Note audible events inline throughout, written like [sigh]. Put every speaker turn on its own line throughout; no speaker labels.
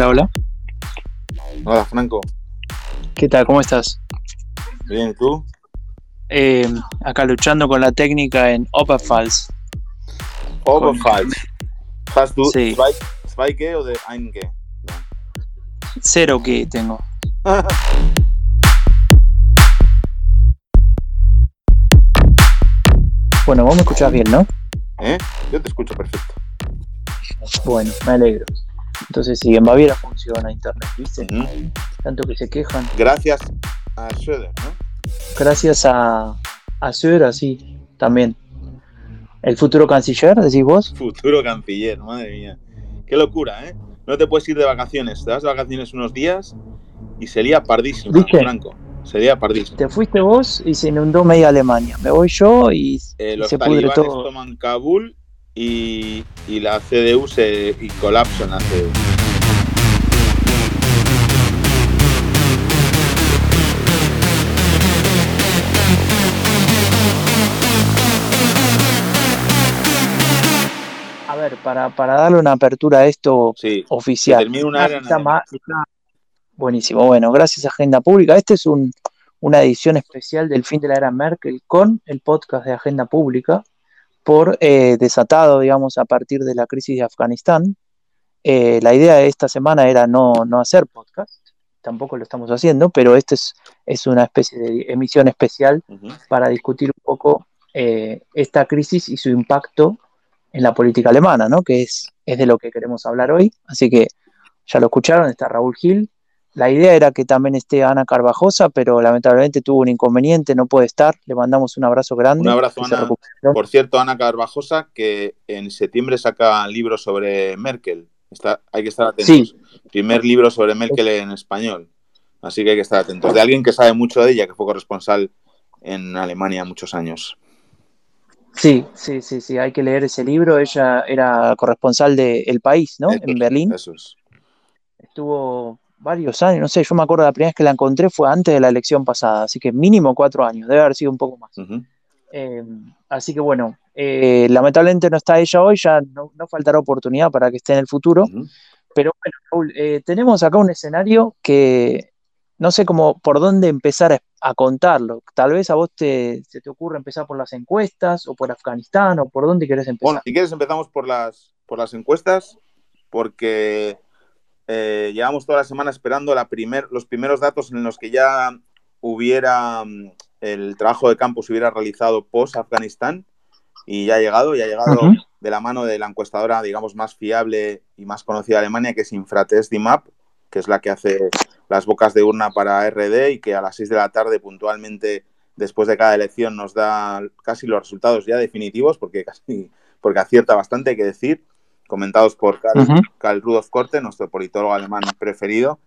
Hola, hola.
Hola, Franco.
¿Qué tal? ¿Cómo estás?
Bien, ¿y tú?
Eh, acá luchando con la técnica en Oberpfalz.
Oberpfalz. ¿Hast du
Sí.
zwei, zwei G o de ein G?
Cero que tengo. [laughs] Bueno, vos me escuchás bien, ¿no?
¿Eh? Yo te escucho perfecto.
Bueno, me alegro. Entonces, si en Baviera funciona internet, ¿viste? Tanto que se quejan.
Gracias a Schroeder, ¿no?
Gracias a, a Söder, así, también. El futuro canciller, decís vos.
Futuro canciller, madre mía. Qué locura, ¿eh? No te puedes ir de vacaciones. Te vas de vacaciones unos días y sería pardísimo,
¿Viste?
Franco. Sería pardísimo.
Te fuiste vos y se inundó media Alemania. Me voy yo y,
Eh,
y
los
se pudre todo.
toman Kabul y, y la CDU se y colapsa en la CDU.
A ver, para, para darle una apertura a esto
Sí.
oficial.
Una
Está está- Buenísimo. Bueno, gracias Agenda Pública. Este es un- una edición especial del fin de la era Merkel con el podcast de Agenda Pública por eh, desatado, digamos, a partir de la crisis de Afganistán. Eh, la idea de esta semana era no, no hacer podcast, tampoco lo estamos haciendo, pero esta es, es una especie de emisión especial para discutir un poco eh, esta crisis y su impacto en la política alemana, ¿no? que es, es de lo que queremos hablar hoy. Así que ya lo escucharon, está Raúl Gil. La idea era que también esté Ana Carvajosa, pero lamentablemente tuvo un inconveniente, no puede estar. Le mandamos un abrazo grande.
Un abrazo, Ana. Por cierto, Ana Carvajosa, que en septiembre saca libros sobre Merkel. Está, hay que estar atentos.
Sí.
Primer libro sobre Merkel en español. Así que hay que estar atentos. De alguien que sabe mucho de ella, que fue corresponsal en Alemania muchos años.
Sí, sí, sí, sí, hay que leer ese libro. Ella era corresponsal de El País, ¿no?
Eso
en Berlín.
Eso es.
Estuvo varios años, no sé, yo me acuerdo la primera vez que la encontré fue antes de la elección pasada, así que mínimo cuatro años, debe haber sido un poco más. Eh, así que bueno, eh, lamentablemente no está ella hoy, ya no, no faltará oportunidad para que esté en el futuro. Pero bueno, Raúl, eh, tenemos acá un escenario que no sé cómo por dónde empezar a, a contarlo. Tal vez a vos te, se te ocurre empezar por las encuestas o por Afganistán o por dónde querés empezar.
Bueno, si quieres empezamos por las, por las encuestas, porque eh, llevamos toda la semana esperando la primer, los primeros datos en los que ya hubiera mm, el trabajo de campo se hubiera realizado post-Afganistán y ya ha llegado, y ha llegado de la mano de la encuestadora, digamos, más fiable y más conocida de Alemania, que es Infratest DIMAP, que es la que hace las bocas de urna para RD y que a las 6 de la tarde puntualmente después de cada elección nos da casi los resultados ya definitivos, porque casi porque acierta bastante, hay que decir, comentados por Karl,
Ujú.
Karl Rudolf Korte, nuestro politólogo alemán preferido.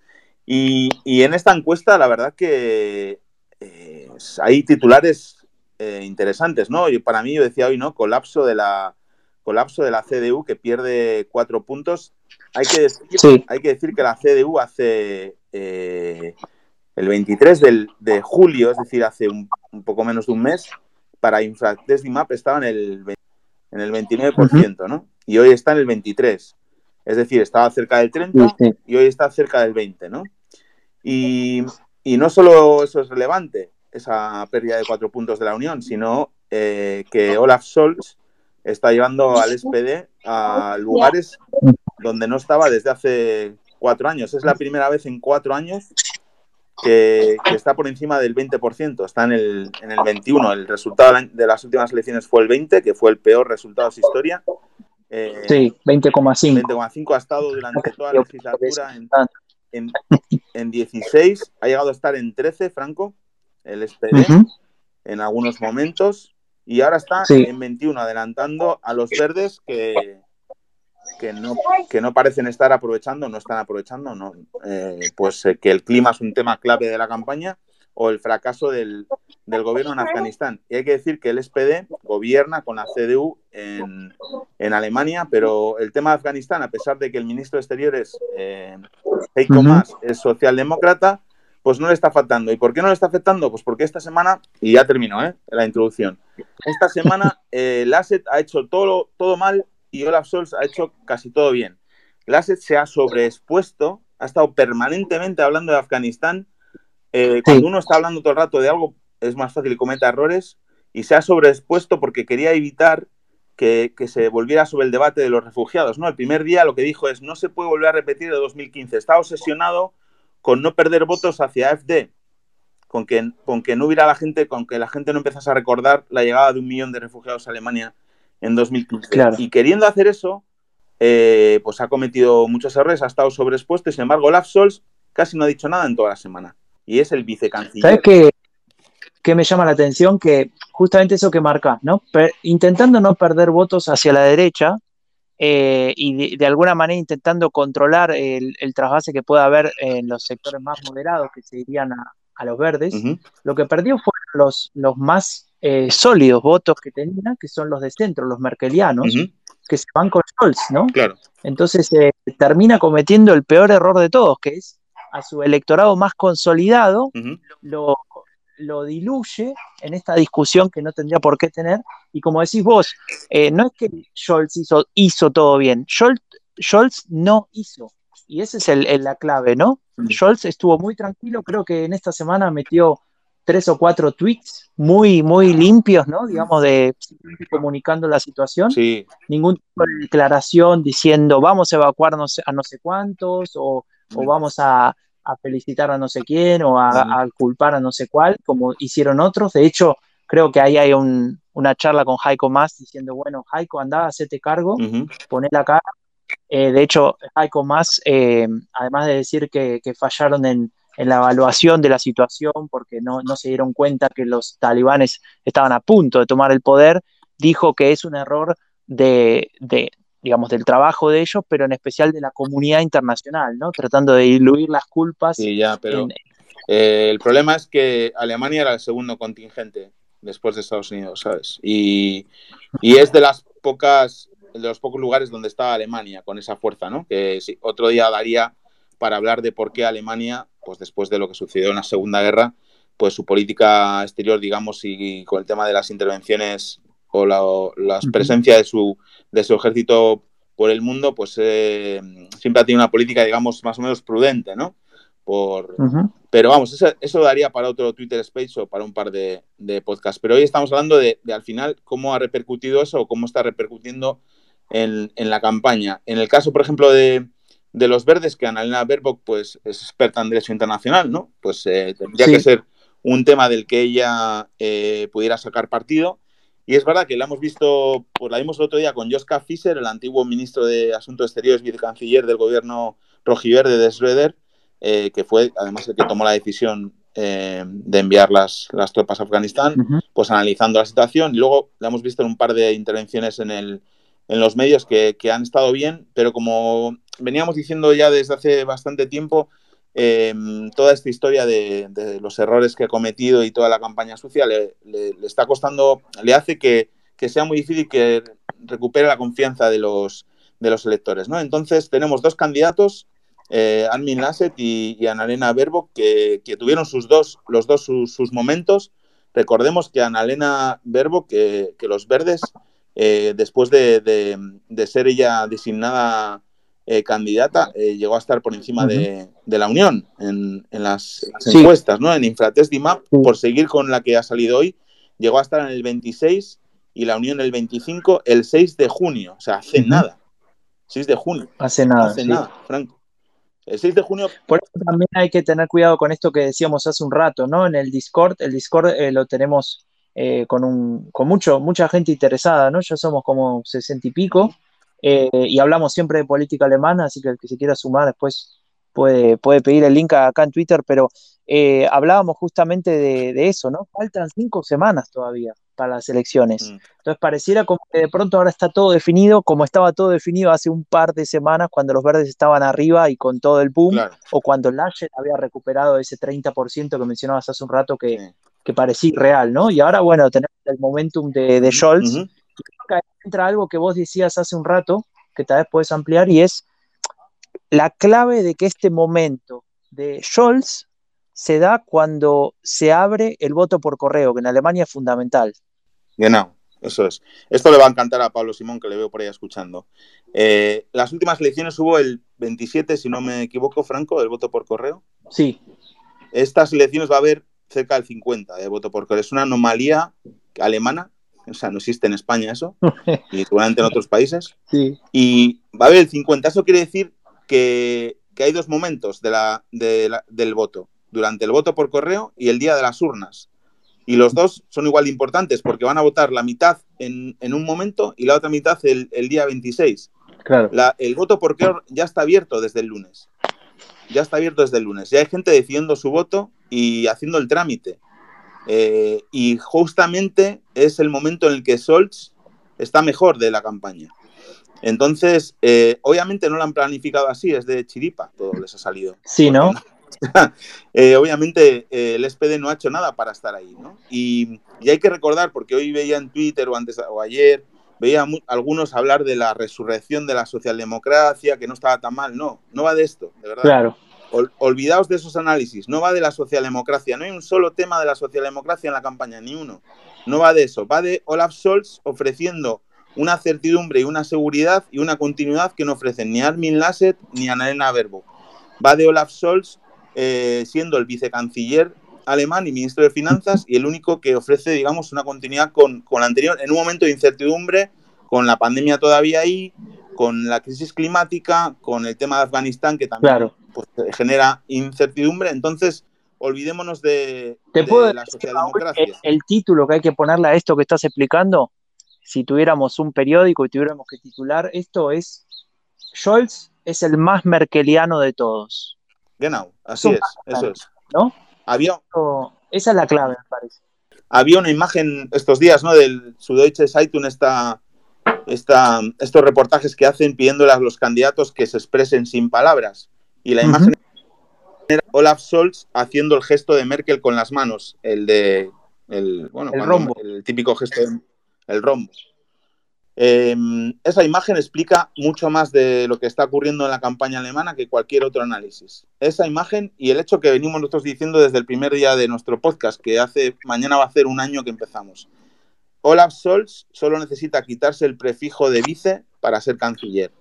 Y, y en esta encuesta, la verdad que eh, hay titulares eh, interesantes, ¿no? Y para mí, yo decía hoy, ¿no? Colapso de la colapso de la CDU que pierde cuatro puntos. Hay que decir,
Sí.
hay que decir que la CDU hace eh, el 23 del- de julio, es decir, hace un, un poco menos de un mes, para Infratest Map estaba en el, en el 29%, ¿no? Y hoy está en el 23%. Es decir, estaba cerca del 30%
Sí, sí.
y hoy está cerca del 20, ¿no? Y, y no solo eso es relevante, esa pérdida de cuatro puntos de la Unión, sino eh, que Olaf Scholz está llevando al SPD a lugares donde no estaba desde hace cuatro años. Es la primera vez en cuatro años que, que está por encima del 20%, está en el, en el 21%. El resultado de las últimas elecciones fue el 20%, que fue el peor resultado de su historia. Eh,
Sí, 20,5.
20,5 ha estado durante toda la legislatura en, en, en 16, ha llegado a estar en 13, Franco, el SPD, en algunos momentos, y ahora está
Sí.
en 21, adelantando a los verdes que, que, no, que no parecen estar aprovechando, no están aprovechando, no, eh, pues eh, que el clima es un tema clave de la campaña o el fracaso del, del gobierno en Afganistán. Y hay que decir que el SPD gobierna con la CDU en, en Alemania, pero el tema de Afganistán, a pesar de que el ministro de Exteriores, eh, Heiko. Maas, es socialdemócrata, pues no le está afectando. ¿Y por qué no le está afectando? Pues porque esta semana, y ya termino ¿eh? la introducción, esta semana eh, Lasset ha hecho todo, todo mal y Olaf Scholz ha hecho casi todo bien. Lasset se ha sobreexpuesto ha estado permanentemente hablando de Afganistán. Eh, cuando uno está hablando todo el rato de algo, es más fácil que cometa errores y se ha sobreexpuesto porque quería evitar que, se volviera sobre el debate de los refugiados. ¿no? El primer día lo que dijo es no se puede volver a repetir de 2015. Está obsesionado con no perder votos hacia AFD, con que, con que no hubiera la gente, con que la gente no empezase a recordar la llegada de un millón de refugiados a Alemania en 2015. Y queriendo hacer eso, eh, pues ha cometido muchos errores, ha estado sobreexpuesto y sin embargo Olaf Scholz casi no ha dicho nada en toda la semana. Y es el vicecanciller.
¿Sabes qué, qué me llama la atención? Que justamente eso que marcas, ¿no? intentando no perder votos hacia la derecha eh, y de, alguna manera intentando controlar el, trasvase que pueda haber en los sectores más moderados que se irían a, los verdes, lo que perdió fueron los, los más eh, sólidos votos que tenía, que son los de centro, los merkelianos, que se van con Scholz, ¿no?
Claro.
Entonces eh, termina cometiendo el peor error de todos, que es a su electorado más consolidado, lo, lo diluye en esta discusión que no tendría por qué tener. Y como decís vos, eh, no es que Scholz hizo, hizo todo bien, Scholz, Scholz no hizo. Y esa es el, la clave, ¿no? Scholz estuvo muy tranquilo, creo que en esta semana metió tres o cuatro tweets muy, muy limpios, ¿no? Digamos, de comunicando la situación.
Sí.
Ningún tipo de declaración diciendo vamos a evacuarnos a no sé cuántos o, vamos a, felicitar a no sé quién o a, culpar a no sé cuál, como hicieron otros. De hecho, creo que ahí hay una charla con Jaiko Más diciendo, bueno, Jaiko, anda, hacete cargo, uh la cara. Eh, de hecho, Jaiko Más, eh, además de decir que fallaron en en la evaluación de la situación porque no, se dieron cuenta que los talibanes estaban a punto de tomar el poder, dijo que es un error de, digamos, del trabajo de ellos, pero en especial de la comunidad internacional, ¿no? Tratando de diluir las culpas.
Sí, ya, pero eh, el problema es que Alemania era el segundo contingente después de Estados Unidos, ¿sabes? Y, es de las pocas, de los pocos lugares donde está Alemania con esa fuerza, ¿no? Que otro día daría para hablar de por qué Alemania pues después de lo que sucedió en la Segunda Guerra, pues su política exterior, digamos, y, con el tema de las intervenciones o la, presencia de su, de su ejército por el mundo, pues eh, siempre ha tenido una política, digamos, más o menos prudente, ¿no? Por, Pero vamos, eso, daría para otro Twitter Space o para un par de, de podcasts. Pero hoy estamos hablando de, al final cómo ha repercutido eso o cómo está repercutiendo en, en la campaña. En el caso, por ejemplo, de, de los verdes, que Annalena Baerbock pues, es experta en derecho internacional, ¿no? Pues eh, tendría que ser un tema del que ella eh, pudiera sacar partido. Y es verdad que la hemos visto, pues la vimos el otro día con Joska Fischer, el antiguo ministro de Asuntos Exteriores, vicecanciller del gobierno rojiverde de Schroeder, eh, que fue además el que tomó la decisión de enviar las, las, tropas a Afganistán, pues analizando la situación. Y luego la hemos visto en un par de intervenciones en, el, en los medios que, que han estado bien, pero como veníamos diciendo ya desde hace bastante tiempo, em, toda esta historia de, los errores que ha cometido y toda la campaña sucia le, está costando, le hace que, sea muy difícil que recupere la confianza de los, electores. ¿no? Entonces tenemos dos candidatos, eh, Armin Lasset y, Annalena Verbo, que, tuvieron sus dos, los dos sus, momentos. Recordemos que Annalena Verbo, que, que los verdes, eh, después de, de, ser ella designada eh, candidata eh, llegó a estar por encima de, la Unión en, las, encuestas, ¿no? En Infratest DIMAP, por seguir con la que ha salido hoy, llegó a estar en el 26 y la Unión el 25 el 6 de junio, o sea, hace nada. 6 de junio.
Hace nada.
Hace nada, Franco. El 6 de junio.
Por eso también hay que tener cuidado con esto que decíamos hace un rato, ¿no? En el Discord, el Discord eh, lo tenemos con, un, con mucho, mucha gente interesada, ¿no? Ya somos como 60 y pico. Eh, y hablamos siempre de política alemana, así que el que se quiera sumar después puede, puede pedir el link acá en Twitter, pero eh, hablábamos justamente de, eso, ¿no? Faltan cinco semanas todavía para las elecciones. Mm. Entonces pareciera como que de pronto ahora está todo definido, como estaba todo definido hace un par de semanas cuando los verdes estaban arriba y con todo el boom, o cuando Laschet había recuperado ese 30% que mencionabas hace un rato que, parecía real, ¿no? Y ahora, bueno, tenemos el momentum de, de Scholz, entra algo que vos decías hace un rato, que tal vez puedes ampliar, y es la clave de que este momento de Scholz se da cuando se abre el voto por correo, que en Alemania es fundamental.
Genau. eso es. Esto le va a encantar a Pablo Simón, que le veo por ahí escuchando. Eh, las últimas elecciones hubo el 27, si no me equivoco, Franco, del voto por correo.
Sí.
Estas elecciones va a haber cerca del 50 de voto por correo. Es una anomalía alemana, o sea, no existe en España eso, [laughs] y seguramente en otros países.
Sí.
Y va a haber el 50. Eso quiere decir que, que hay dos momentos de la, de la, del voto, durante el voto por correo y el día de las urnas. Y los dos son igual de importantes porque van a votar la mitad en, en un momento y la otra mitad el, el día 26.
Claro.
La, el voto por correo ya está abierto desde el lunes. Ya está abierto desde el lunes. Ya hay gente decidiendo su voto y haciendo el trámite. Eh, y justamente es el momento en el que Scholz está mejor de la campaña. Entonces, eh, obviamente no lo han planificado así, es de chiripa, todo les ha salido.
Sí, ¿no? [laughs]
eh, obviamente eh, el SPD no ha hecho nada para estar ahí, ¿no? Y, y, hay que recordar, porque hoy veía en Twitter o antes o ayer, veía algunos hablar de la resurrección de la socialdemocracia, que no estaba tan mal. No, no va de esto, de verdad.
Claro.
Ol, olvidaos de esos análisis, no va de la socialdemocracia, no hay un solo tema de la socialdemocracia en la campaña, ni uno. No va de eso, va de Olaf Scholz ofreciendo una certidumbre y una seguridad y una continuidad que no ofrecen ni Armin Lasset ni Annalena Baerbock. Va de Olaf Scholz eh, siendo el vicecanciller alemán y ministro de Finanzas y el único que ofrece, digamos, una continuidad con, con la anterior en un momento de incertidumbre, con la pandemia todavía ahí, con la crisis climática, con el tema de Afganistán que también
claro.
Pues, genera incertidumbre. Entonces, olvidémonos de,
¿Te
de
puedo
la
decir,
socialdemocracia.
el, el, título que hay que ponerle a esto que estás explicando, si tuviéramos un periódico y tuviéramos que titular, esto es Scholz es el más merkeliano de todos.
Genau, así es, eso es.
¿No?
Había,
esa es la clave, me parece.
Había una imagen estos días, ¿no? Del Süddeutsche Zeitung, esta, esta, estos reportajes que hacen pidiéndole a los candidatos que se expresen sin palabras. Y la uh -huh. imagen era Olaf Scholz haciendo el gesto de Merkel con las manos, el de el, bueno,
el, rombo.
el típico gesto de, el rombo. Eh, esa imagen explica mucho más de lo que está ocurriendo en la campaña alemana que cualquier otro análisis. Esa imagen y el hecho que venimos nosotros diciendo desde el primer día de nuestro podcast, que hace mañana va a hacer un año que empezamos. Olaf Scholz solo necesita quitarse el prefijo de vice para ser canciller.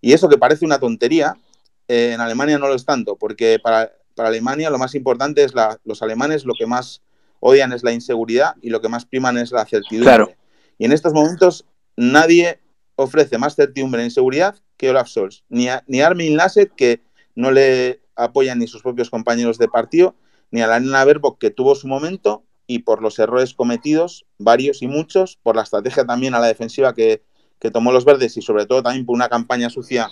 Y eso que parece una tontería, eh, en Alemania no lo es tanto, porque para, para Alemania lo más importante es la, los alemanes lo que más odian es la inseguridad y lo que más priman es la certidumbre.
Claro.
Y en estos momentos nadie ofrece más certidumbre en seguridad que Olaf Scholz, ni, a, ni Armin Lasset, que no le apoyan ni sus propios compañeros de partido, ni a la Nena Baerbock, que tuvo su momento, y por los errores cometidos, varios y muchos, por la estrategia también a la defensiva que, que tomó los verdes y sobre todo también por una campaña sucia,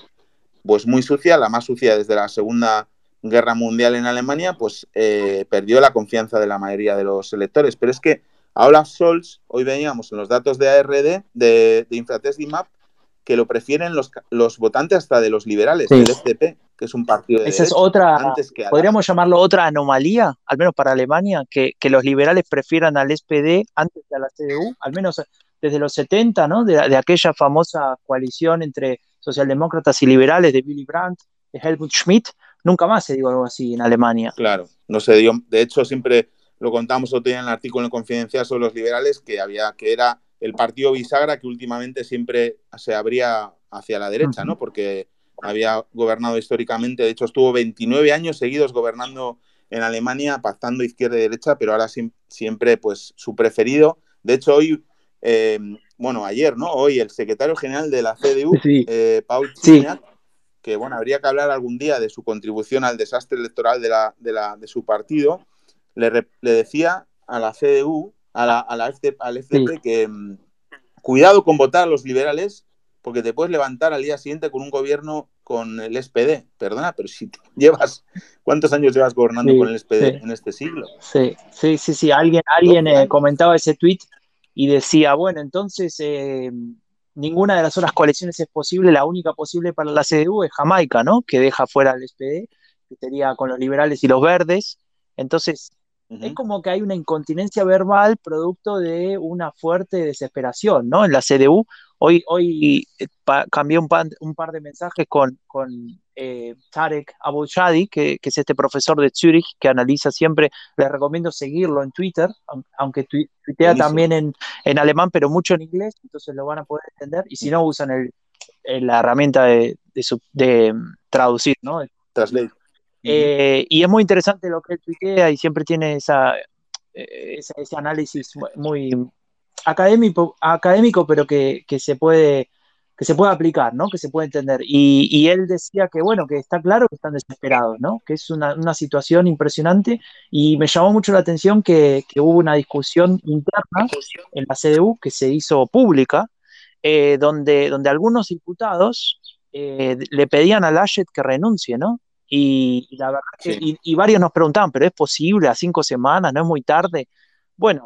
pues muy sucia, la más sucia desde la Segunda Guerra Mundial en Alemania, pues eh, perdió la confianza de la mayoría de los electores. Pero es que a Olaf Scholz, hoy veíamos en los datos de ARD, de, de Infratest IMAP, que lo prefieren los, los, votantes hasta de los liberales, sí. del FDP, que es un partido de
Esa es otra,
antes que
podríamos llamarlo otra anomalía, al menos para Alemania, que, que, los liberales prefieran al SPD antes que a la CDU, al menos desde los 70, ¿no? De, de aquella famosa coalición entre socialdemócratas y liberales de Willy Brandt, de Helmut Schmidt, nunca más se dio algo así en Alemania.
Claro, no se dio, de hecho siempre lo contamos otro día en el artículo en Confidencial sobre los liberales, que había, que era el partido bisagra que últimamente siempre se abría hacia la derecha, ¿no? Porque había gobernado históricamente, de hecho estuvo 29 años seguidos gobernando en Alemania, pactando izquierda y derecha, pero ahora siempre pues su preferido. De hecho hoy, eh, bueno, ayer, ¿no? Hoy el secretario general de la CDU,
sí.
eh, Paul Chignac, sí. que bueno, habría que hablar algún día de su contribución al desastre electoral de, la, de, la, de su partido, le, le decía a la CDU, a la, a la FDP, al FDP sí. que um, cuidado con votar a los liberales porque te puedes levantar al día siguiente con un gobierno con el SPD. Perdona, pero si [laughs] llevas, ¿cuántos años llevas gobernando sí, con el SPD sí. en este siglo?
Sí, sí, sí, sí. Alguien, alguien eh, comentaba ese tweet y decía, bueno, entonces eh, ninguna de las otras coaliciones es posible, la única posible para la CDU es Jamaica, ¿no? Que deja fuera al SPD, que sería con los liberales y los verdes. Entonces, Uh -huh. Es como que hay una incontinencia verbal producto de una fuerte desesperación, ¿no? En la CDU, Hoy, hoy eh, cambié un, un, par de mensajes con, con eh, Tarek Abouchadi, que, que, es este profesor de Zurich que analiza siempre. Les recomiendo seguirlo en Twitter, aunque tuitea también en, en, alemán, pero mucho en inglés, entonces lo van a poder entender. Y si no, usan el, la herramienta de, de, traducir, ¿no?
Translate.
Eh, y es muy interesante lo que él tuitea y siempre tiene esa, ese, ese análisis muy, académico, académico pero que, se puede que se puede aplicar, ¿no? Que se puede entender. Y, él decía que, bueno, que está claro que están desesperados, ¿no? Que es una, situación impresionante y me llamó mucho la atención que, hubo una discusión interna en la CDU que se hizo pública, eh, donde, donde algunos diputados eh, le pedían a Laschet que renuncie, ¿no? Y, la verdad que, y, varios nos preguntaban, ¿pero es posible a cinco semanas? ¿No es muy tarde? Bueno,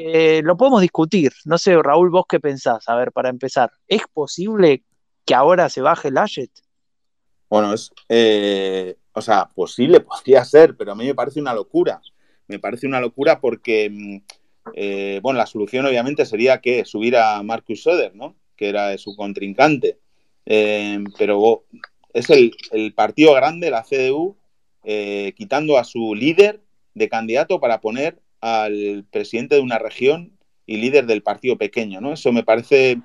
eh, lo podemos discutir. No sé, Raúl, vos qué pensás, a ver, para empezar. ¿Es posible que ahora se baje el Ashet?
Bueno, es, eh, o sea, posible [laughs] podría ser, pero a mí me parece una locura. Me parece una locura porque, mm, eh, bueno, la solución obviamente sería que subir a Marcus Söder, ¿no? Que era su contrincante. pero es el, el, partido grande, la CDU, quitando a su líder de candidato para poner al presidente de una región y líder del partido pequeño, ¿no? Eso me parece,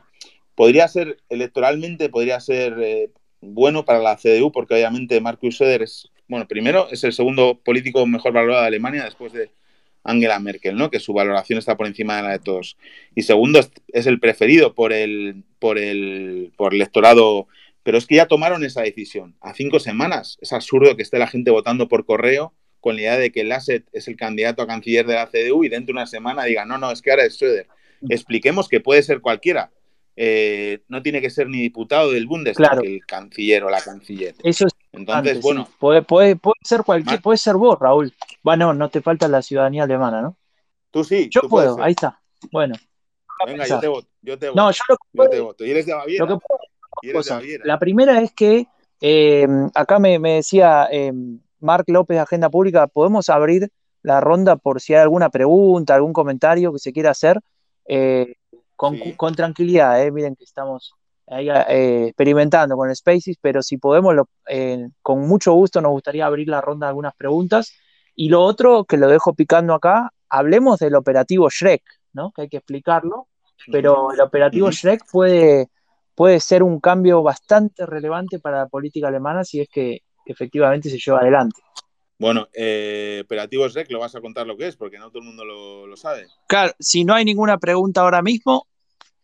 podría ser electoralmente, podría ser eh, bueno para la CDU, porque obviamente Markus Söder es, bueno, primero es el segundo político mejor valorado de Alemania después de Angela Merkel, ¿no? Que su valoración está por encima de la de todos. Y segundo es, el preferido por el, por el, por el electorado. Pero es que ya tomaron esa decisión. A cinco semanas. Es absurdo que esté la gente votando por correo con la idea de que Lasset es el candidato a canciller de la CDU y dentro de una semana diga, no, no, es que ahora es Söder. Expliquemos que puede ser cualquiera. Eh, no tiene que ser ni diputado del Bundestag el canciller o la canciller.
Eso es Entonces, bueno. Puede, puede, ser cualquier, puede ser vos, Raúl. Bueno, no te falta la ciudadanía alemana, ¿no?
Tú sí.
Yo puedo, ahí está. Bueno.
Venga, yo te voto. Yo te voto. No, yo, lo te voto. Y eres de Baviera. Lo que
puedo, La primera es que eh, acá me, me decía eh, Marc López, Agenda Pública, podemos abrir la ronda por si hay alguna pregunta, algún comentario que se quiera hacer, eh, con, tranquilidad, eh. miren que estamos ahí eh, experimentando con Spaces, pero si podemos, con mucho gusto nos gustaría abrir la ronda de algunas preguntas. Y lo otro, que lo dejo picando acá, hablemos del operativo Shrek, ¿no? que hay que explicarlo, pero el operativo Shrek puede, puede ser un cambio bastante relevante para la política alemana si es que efectivamente se lleva adelante.
Bueno, eh, Operativos Rec, lo vas a contar lo que es, porque no todo el mundo lo, sabe.
Claro, si no hay ninguna pregunta ahora mismo,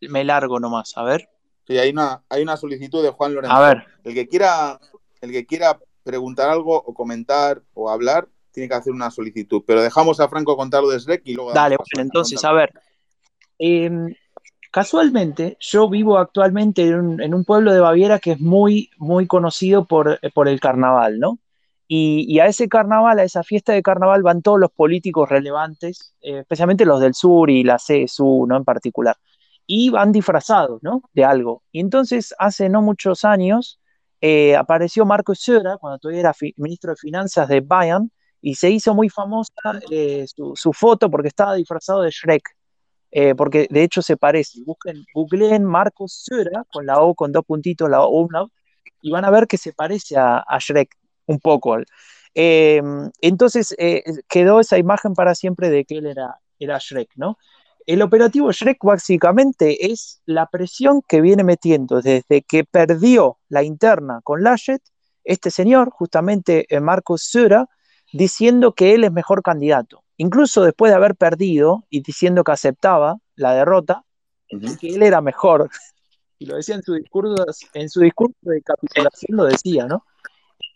me largo nomás, a ver.
Sí, hay una, hay una solicitud de Juan Lorenzo.
A ver.
El que quiera, el que quiera preguntar algo o comentar o hablar, tiene que hacer una solicitud. Pero dejamos a Franco contar lo de SREC y luego.
Dale, bueno, entonces, a, ver. Em, Casualmente, yo vivo actualmente en un, pueblo de Baviera que es muy, muy conocido por, por el carnaval, ¿no? Y, a ese carnaval, a esa fiesta de carnaval, van todos los políticos relevantes, eh, especialmente los del sur y la CSU, ¿no? En particular. Y van disfrazados, ¿no? De algo. Y entonces, hace no muchos años, eh, apareció Marco Söder, cuando todavía era ministro de Finanzas de Bayern, y se hizo muy famosa eh, su, su, foto porque estaba disfrazado de Shrek. Eh, porque de hecho se parece. Busquen, googleen Marcos Sura con la O con dos puntitos, la O y van a ver que se parece a, Shrek un poco. Eh, entonces eh, quedó esa imagen para siempre de que él era, era Shrek, ¿no? El operativo Shrek básicamente es la presión que viene metiendo desde que perdió la interna con Laschet, este señor, justamente Marcos Sura, diciendo que él es mejor candidato incluso después de haber perdido y diciendo que aceptaba la derrota, que él era mejor. Y lo decía en su discurso, en su discurso de capitulación, lo decía, ¿no?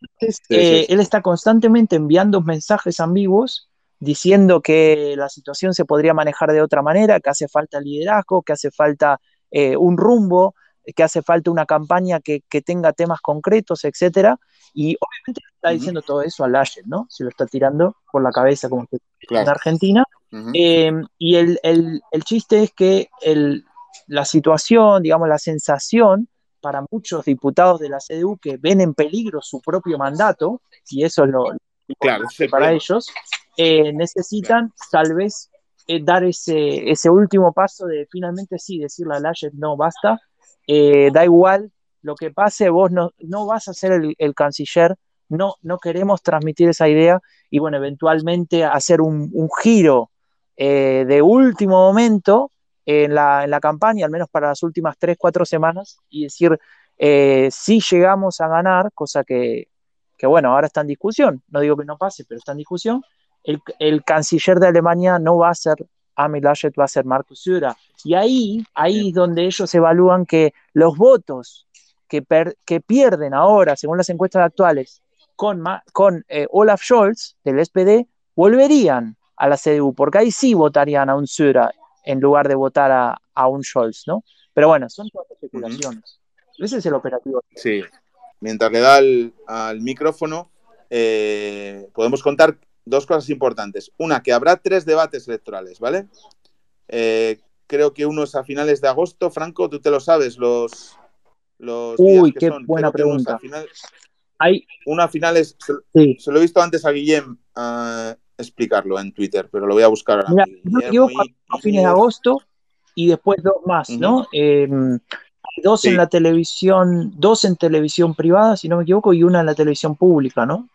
Entonces, eh, él está constantemente enviando mensajes ambiguos diciendo que la situación se podría manejar de otra manera, que hace falta liderazgo, que hace falta eh, un rumbo, que hace falta una campaña que, tenga temas concretos, etcétera. Y obviamente está diciendo todo eso a Laschet, ¿no? Se lo está tirando por la cabeza como que en Argentina. Em, y el, chiste es que la situación, digamos, la sensación para muchos diputados de la CDU que ven en peligro su propio mandato, y eso es lo
claro,
para ellos, eh, necesitan tal vez eh, dar ese, ese último paso de finalmente sí decirle a Laschet no basta eh, da igual lo que pase, vos no, no vas a ser el, canciller, no, no queremos transmitir esa idea y bueno, eventualmente hacer un, giro eh, de último momento en la, en la, campaña, al menos para las últimas tres, cuatro semanas, y decir, eh, si llegamos a ganar, cosa que, que, bueno, ahora está en discusión, no digo que no pase, pero está en discusión, el, el canciller de Alemania no va a ser Laschet, va a ser Markus Söder. Y ahí, ahí es donde ellos evalúan que los votos que, que pierden ahora, según las encuestas actuales, con, con eh, Olaf Scholz del SPD, volverían a la CDU, porque ahí sí votarían a un Söder en lugar de votar a, a un Scholz, ¿no? Pero bueno, son todas especulaciones. Ese es el operativo.
Sí. Mientras le da al, micrófono, eh, podemos contar dos cosas importantes. Una, que habrá tres debates electorales, ¿vale? Eh, creo que uno es a finales de agosto. Franco, tú te lo sabes, los, los
Uy, qué buena pregunta.
Hay... Una a finales, se, se, lo he visto antes a Guillem uh, explicarlo en Twitter, pero lo voy a buscar ahora.
Mira, a fines de agosto y después dos más, ¿no? Eh, dos en la televisión, dos en televisión privada, si no me equivoco, y una en la televisión pública, ¿no?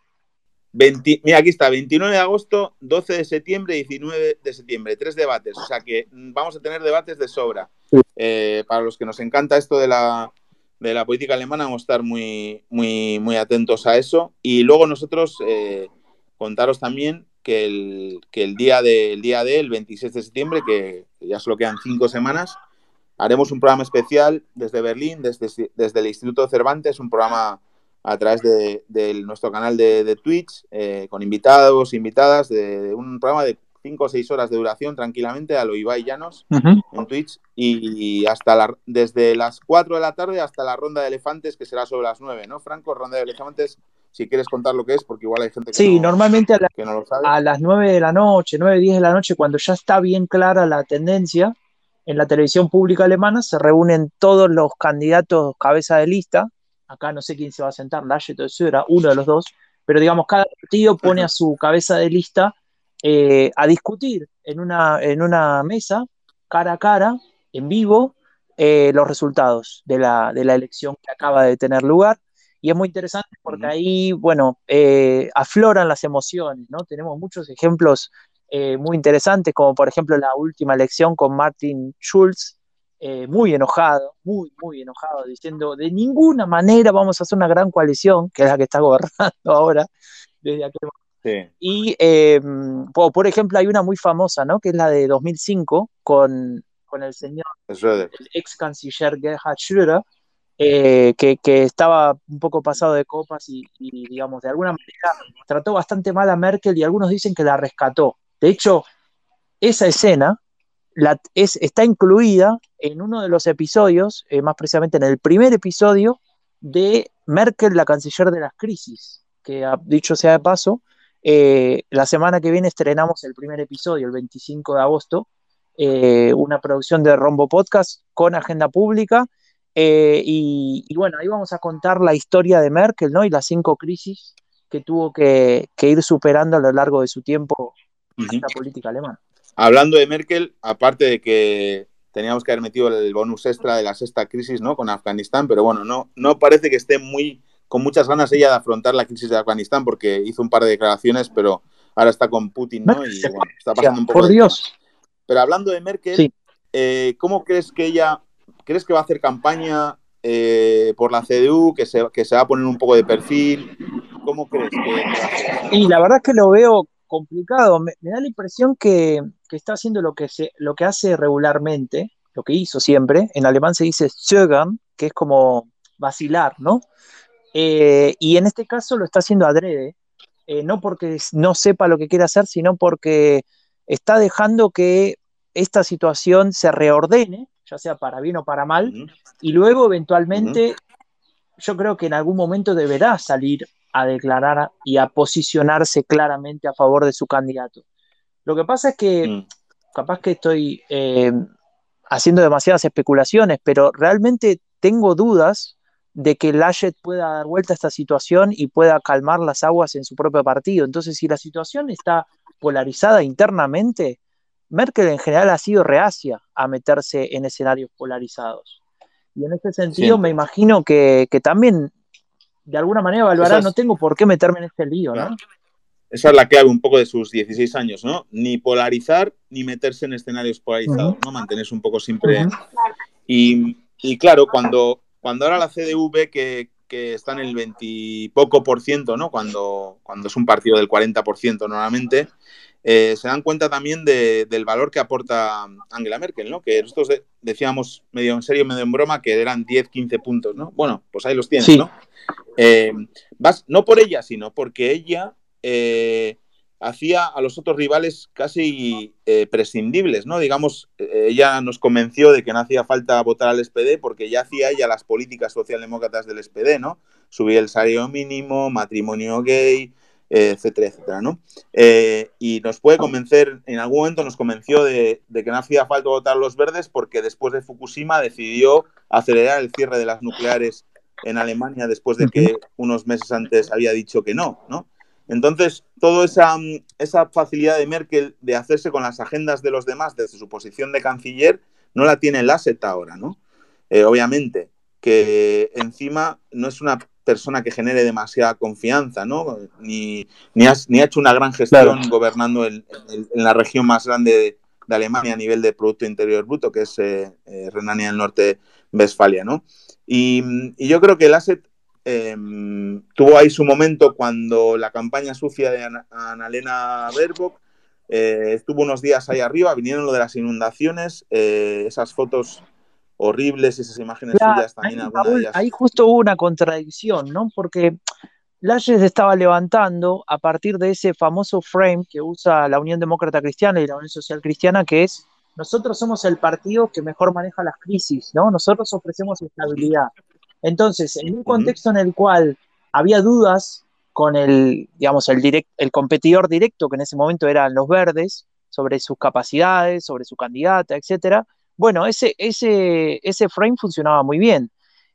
Mira, aquí está, 29 de agosto, 12 de septiembre, 19 de septiembre, tres debates. O sea que vamos a tener debates de sobra. Eh, para los que nos encanta esto de la, de la política alemana, vamos a estar muy, muy, muy atentos a eso. Y luego nosotros eh, contaros también que el, que el día de, el día de, el 26 de septiembre, que ya solo quedan cinco semanas, haremos un programa especial desde Berlín, desde, desde el Instituto Cervantes, un programa a través de, nuestro canal de, Twitch, eh, con invitados, invitadas, de, un programa de 5 o 6 horas de duración tranquilamente a lo Ibai Llanos en Twitch y, hasta la, desde las 4 de la tarde hasta la ronda de elefantes que será sobre las 9, ¿no, Franco? Ronda de elefantes, si quieres contar lo que es, porque igual hay gente que,
sí, normalmente a, no lo sabe. a las 9 de la noche, 9, 10 de la noche, cuando ya está bien clara la tendencia, en la televisión pública alemana se reúnen todos los candidatos cabeza de lista. Acá no sé quién se va a sentar, Laschet o era uno de los dos, pero digamos, cada partido pone a su cabeza de lista eh, a discutir en una, en una mesa, cara a cara, en vivo, eh, los resultados de la, de la, elección que acaba de tener lugar. Y es muy interesante porque ahí, bueno, eh, afloran las emociones, ¿no? Tenemos muchos ejemplos muy interesantes, como por ejemplo la última elección con Martin Schulz, eh, muy enojado, muy, muy enojado, diciendo de ninguna manera vamos a hacer una gran coalición, que es la que está [laughs] gobernando ahora, desde aquel Y, eh, por, ejemplo, hay una muy famosa, ¿no? Que es la de 2005, con, con el señor, el ex canciller Gerhard Schröder, que, que, estaba un poco pasado de copas y, y, digamos, de alguna manera trató bastante mal a Merkel y algunos dicen que la rescató. De hecho, esa escena está incluida en uno de los episodios, eh, más precisamente en el primer episodio de Merkel, la canciller de las crisis, que dicho sea de paso, eh, la semana que viene estrenamos el primer episodio, el 25 de agosto, eh, una producción de Rombo Podcast con agenda pública. Y, bueno, ahí vamos a contar la historia de Merkel ¿no? y las cinco crisis que tuvo que ir superando a lo largo de su tiempo la política alemana.
Hablando de Merkel, aparte de que teníamos que haber metido el bonus extra de la sexta crisis, ¿no? Con Afganistán, pero bueno, no, no parece que esté muy con muchas ganas ella de afrontar la crisis de Afganistán porque hizo un par de declaraciones, pero ahora está con Putin, ¿no? Y bueno, está pasando un poco.
Por Dios.
Pero hablando de Merkel, eh, ¿cómo crees que ella, crees que va a hacer campaña eh, por la CDU, que se, que se va a poner un poco de perfil? ¿Cómo crees que?
Y la verdad es que lo veo complicado. Me, da la impresión que, está haciendo lo que, se, lo que hace regularmente, lo que hizo siempre. En alemán se dice zögern, que es como vacilar, ¿no? Eh, y en este caso lo está haciendo adrede, eh, no porque no sepa lo que quiere hacer, sino porque está dejando que esta situación se reordene, ya sea para bien o para mal, y luego eventualmente yo creo que en algún momento deberá salir a declarar y a posicionarse claramente a favor de su candidato. Lo que pasa es que, mm. capaz que estoy eh, haciendo demasiadas especulaciones, pero realmente tengo dudas de que Laschet pueda dar vuelta a esta situación y pueda calmar las aguas en su propio partido. Entonces, si la situación está polarizada internamente, Merkel en general ha sido reacia a meterse en escenarios polarizados. Y en ese sentido me imagino que, también de alguna manera evaluará, no tengo por qué meterme en este lío, ¿no?
Esa es la clave un poco de sus 16 años, ¿no? Ni polarizar ni meterse en escenarios polarizados, ¿no? Mantenerse un poco siempre. y, claro, cuando, cuando ahora la CDU ve que, está en el 20 poco por ciento, ¿no? Cuando, cuando es un partido del 40% normalmente, eh, se dan cuenta también del valor que aporta Angela Merkel, ¿no? Que nosotros decíamos medio en serio, medio en broma, que eran 10, 15 puntos, ¿no? Bueno, pues ahí los tienes, ¿no? Eh, vas, no por ella, sino porque ella eh, hacía a los otros rivales casi prescindibles, ¿no? Digamos, ella nos convenció de que no hacía falta votar al SPD porque ya hacía ella las políticas socialdemócratas del SPD, ¿no? Subir el salario mínimo, matrimonio gay, etcétera, etcétera, ¿no? Eh, y nos puede convencer, en algún momento nos convenció de, que no hacía falta votar los verdes porque después de Fukushima decidió acelerar el cierre de las nucleares en Alemania después de que unos meses antes había dicho que no, ¿no? Entonces, toda esa, esa facilidad de Merkel de hacerse con las agendas de los demás desde su posición de canciller no la tiene el asset ahora, ¿no? Eh, obviamente, que encima no es una persona que genere demasiada confianza, ¿no? Ni, ni, ha hecho una gran gestión gobernando en la región más grande de, Alemania a nivel de Producto Interior Bruto, que es eh, eh, Renania del Norte-Westfalia, ¿no? Y, yo creo que el asset em, tuvo ahí su momento cuando la campaña sucia de Annalena Baerbock eh, estuvo unos días ahí arriba, vinieron lo de las inundaciones, esas fotos horribles esas imágenes suyas también.
Ahí, ahí justo hubo una contradicción, ¿no? Porque Lashes estaba levantando a partir de ese famoso frame que usa la Unión Demócrata Cristiana y la Unión Social Cristiana, que es nosotros somos el partido que mejor maneja las crisis, ¿no? Nosotros ofrecemos estabilidad. Entonces, en un contexto en el cual había dudas con el, digamos, el, el competidor directo, que en ese momento eran los verdes, sobre sus capacidades, sobre su candidata, etcétera, bueno, ese, ese, ese frame funcionaba muy bien.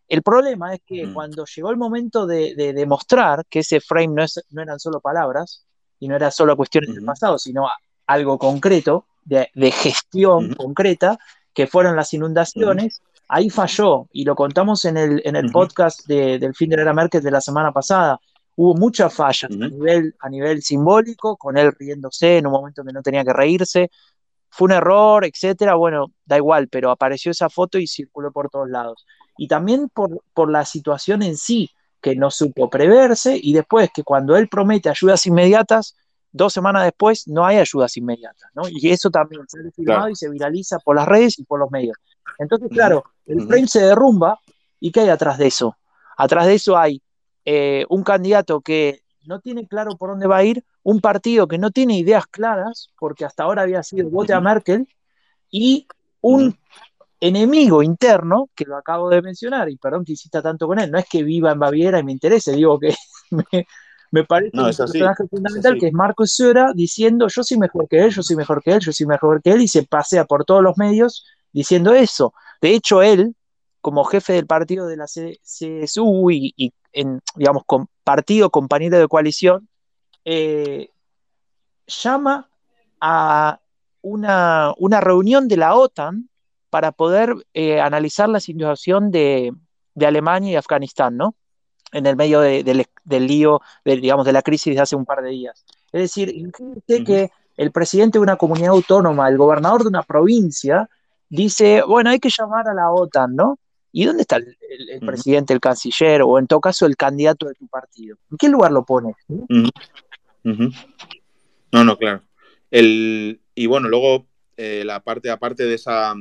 El problema es que cuando llegó el momento de, demostrar que ese frame no, es, no, eran solo palabras y no era solo cuestiones del pasado, sino algo concreto, de, gestión concreta, que fueron las inundaciones, ahí falló. Y lo contamos en el, en el podcast del fin de la Merkel de la semana pasada. Hubo muchas fallas a, nivel, a nivel simbólico, con él riéndose en un momento que no tenía que reírse, fue un error, etcétera, bueno, da igual, pero apareció esa foto y circuló por todos lados. Y también por, por la situación en sí, que no supo preverse, y después que cuando él promete ayudas inmediatas, dos semanas después no hay ayudas inmediatas, ¿no? Y eso también se ha filmado y se viraliza por las redes y por los medios. Entonces, claro, el frame se derrumba, ¿y qué hay atrás de eso? Atrás de eso hay eh, un candidato que no tiene claro por dónde va a ir, un partido que no tiene ideas claras, porque hasta ahora había sido vote a Merkel, y un enemigo interno, que lo acabo de mencionar, y perdón que insista tanto con él, no es que viva en Baviera y me interese, digo que [laughs] me, parece un personaje fundamental, que es Marco Sora, diciendo yo soy mejor que él, yo soy mejor que él, yo soy mejor que él, y se pasea por todos los medios diciendo eso. De hecho, él, como jefe del partido de la CSU y, y en, digamos, con partido, compañero de coalición, eh, llama a una, reunión de la OTAN para poder eh, analizar la situación de, Alemania y Afganistán, ¿no? En el medio del, lío, digamos, de la crisis de hace un par de días. Es decir, imagínate que el presidente de una comunidad autónoma, el gobernador de una provincia, dice, bueno, hay que llamar a la OTAN, ¿no? ¿Y dónde está el, presidente, el canciller o en todo caso el candidato de tu partido? ¿En qué lugar lo pones?
No, no, claro. El, y bueno, luego eh, la parte aparte de esa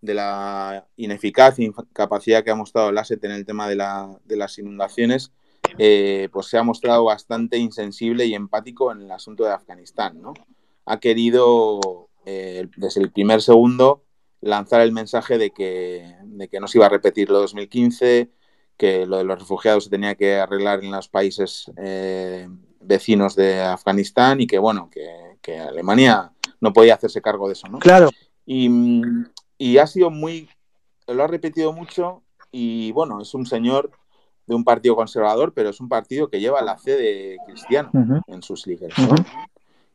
de la ineficacia, incapacidad que ha mostrado el ASET en el tema de, las inundaciones, eh, pues se ha mostrado bastante insensible y empático en el asunto de Afganistán, ¿no? Ha querido, eh, desde el primer segundo, lanzar el mensaje de que, de que no se iba a repetir lo 2015, que lo de los refugiados se tenía que arreglar en los países vecinos de Afganistán y que, bueno, que, Alemania no podía hacerse cargo de eso, ¿no?
Claro.
Y, ha sido muy, lo ha repetido mucho y, bueno, es un señor de un partido conservador, pero es un partido que lleva la fe de cristiano en sus líderes.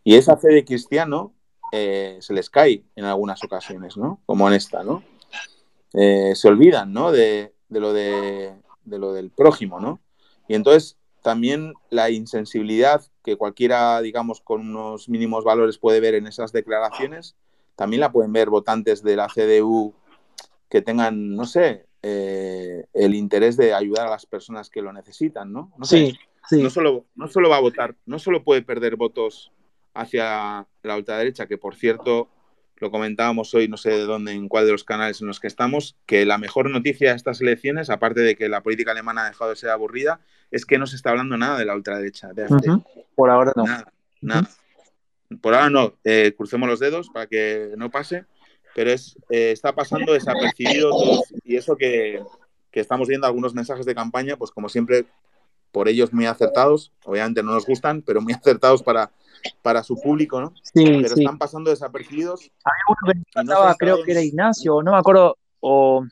Y esa fe de cristiano eh, se les cae en algunas ocasiones, ¿no? Como en esta, ¿no? eh, se olvidan, ¿no? De, lo de, de, lo del prójimo, ¿no? Y entonces también la insensibilidad que cualquiera, digamos, con unos mínimos valores puede ver en esas declaraciones, también la pueden ver votantes de la CDU que tengan, no sé, eh, el interés de ayudar a las personas que lo necesitan, ¿no? no
sí, sí.
No solo, no solo va a votar, no solo puede perder votos hacia la ultraderecha, que por cierto, lo comentábamos hoy, no sé de dónde, en cuál de los canales en los que estamos, que la mejor noticia de estas elecciones, aparte de que la política alemana ha dejado de ser aburrida, es que no se está hablando nada de la ultraderecha.
Por ahora no.
Nada, nada. Por ahora no. Eh, crucemos los dedos para que no pase, pero es, eh, está pasando desapercibido todo, y eso que, que estamos viendo algunos mensajes de campaña, pues como siempre, por ellos muy acertados, obviamente no nos gustan, pero muy acertados para para su público, ¿no?
Sí,
Pero están pasando desapercibidos.
Había uno que creo que era Ignacio, no me acuerdo, o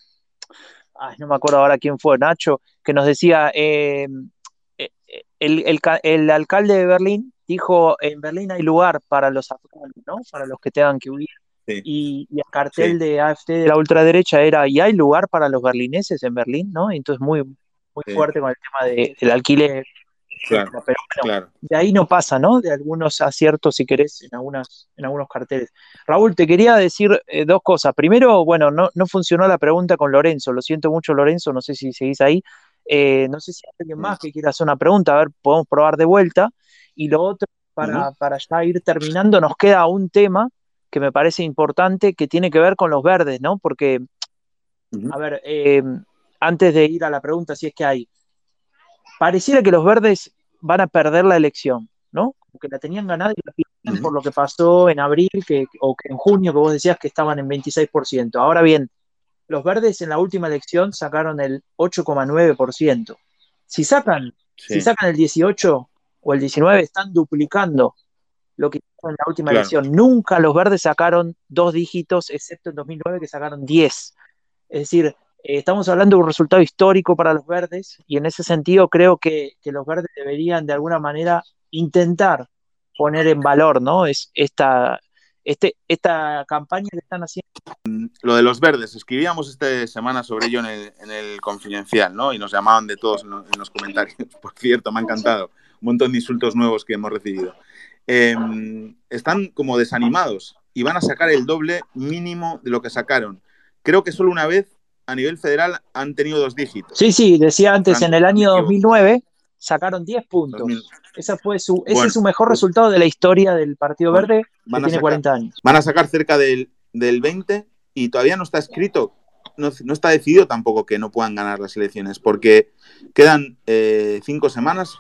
ay, no me acuerdo ahora quién fue, Nacho, que nos decía, eh, eh, el, alcalde de Berlín dijo, en Berlín hay lugar para los afganos, ¿no? Para los que tengan que huir. Y, el cartel de AFT de la ultraderecha era, ¿y hay lugar para los berlineses en Berlín? ¿no? Entonces muy, muy fuerte con el tema del alquiler
Claro, claro.
De ahí no pasa, ¿no? De algunos aciertos, si querés, en, algunas, en algunos carteles. Raúl, te quería decir eh, dos cosas. Primero, bueno, no, no funcionó la pregunta con Lorenzo. Lo siento mucho, Lorenzo, no sé si seguís ahí. Eh, no sé si hay alguien más que quiera hacer una pregunta, a ver, podemos probar de vuelta. Y lo otro, para, para ya ir terminando, nos queda un tema que me parece importante que tiene que ver con los verdes, ¿no? Porque, a ver, eh, antes de ir a la pregunta, si es que hay, pareciera que los verdes van a perder la elección, ¿no? Porque la tenían ganada y la pierden por lo que pasó en abril que, o en junio, que vos decías que estaban en 26%. Ahora bien, los verdes en la última elección sacaron el 8,9%. Si sacan, si sacan el 18 o el 19, están duplicando lo que hicieron en la última elección. Nunca los verdes sacaron dos dígitos, excepto en 2009 que sacaron 10. Es decir, estamos hablando de un resultado histórico para los verdes y en ese sentido creo que, los verdes deberían de alguna manera intentar poner en valor ¿no? es esta, este, esta campaña que están haciendo.
Lo de los verdes, escribíamos esta semana sobre ello en el, confidencial, ¿no? Y nos llamaban de todos en, los comentarios. [laughs] Por cierto, me ha encantado. Un montón de insultos nuevos que hemos recibido. Em, están como desanimados y van a sacar el doble mínimo de lo que sacaron. Creo que solo una vez a nivel federal han tenido dos dígitos.
Sí, sí, decía antes, en el año 2009 sacaron 10 puntos. Esa fue su, ese es su mejor resultado de la historia del Partido Verde, que tiene 40 años.
Van a sacar cerca del, del 20 y todavía no está escrito, no, está decidido tampoco que no puedan ganar las elecciones, porque quedan eh, cinco semanas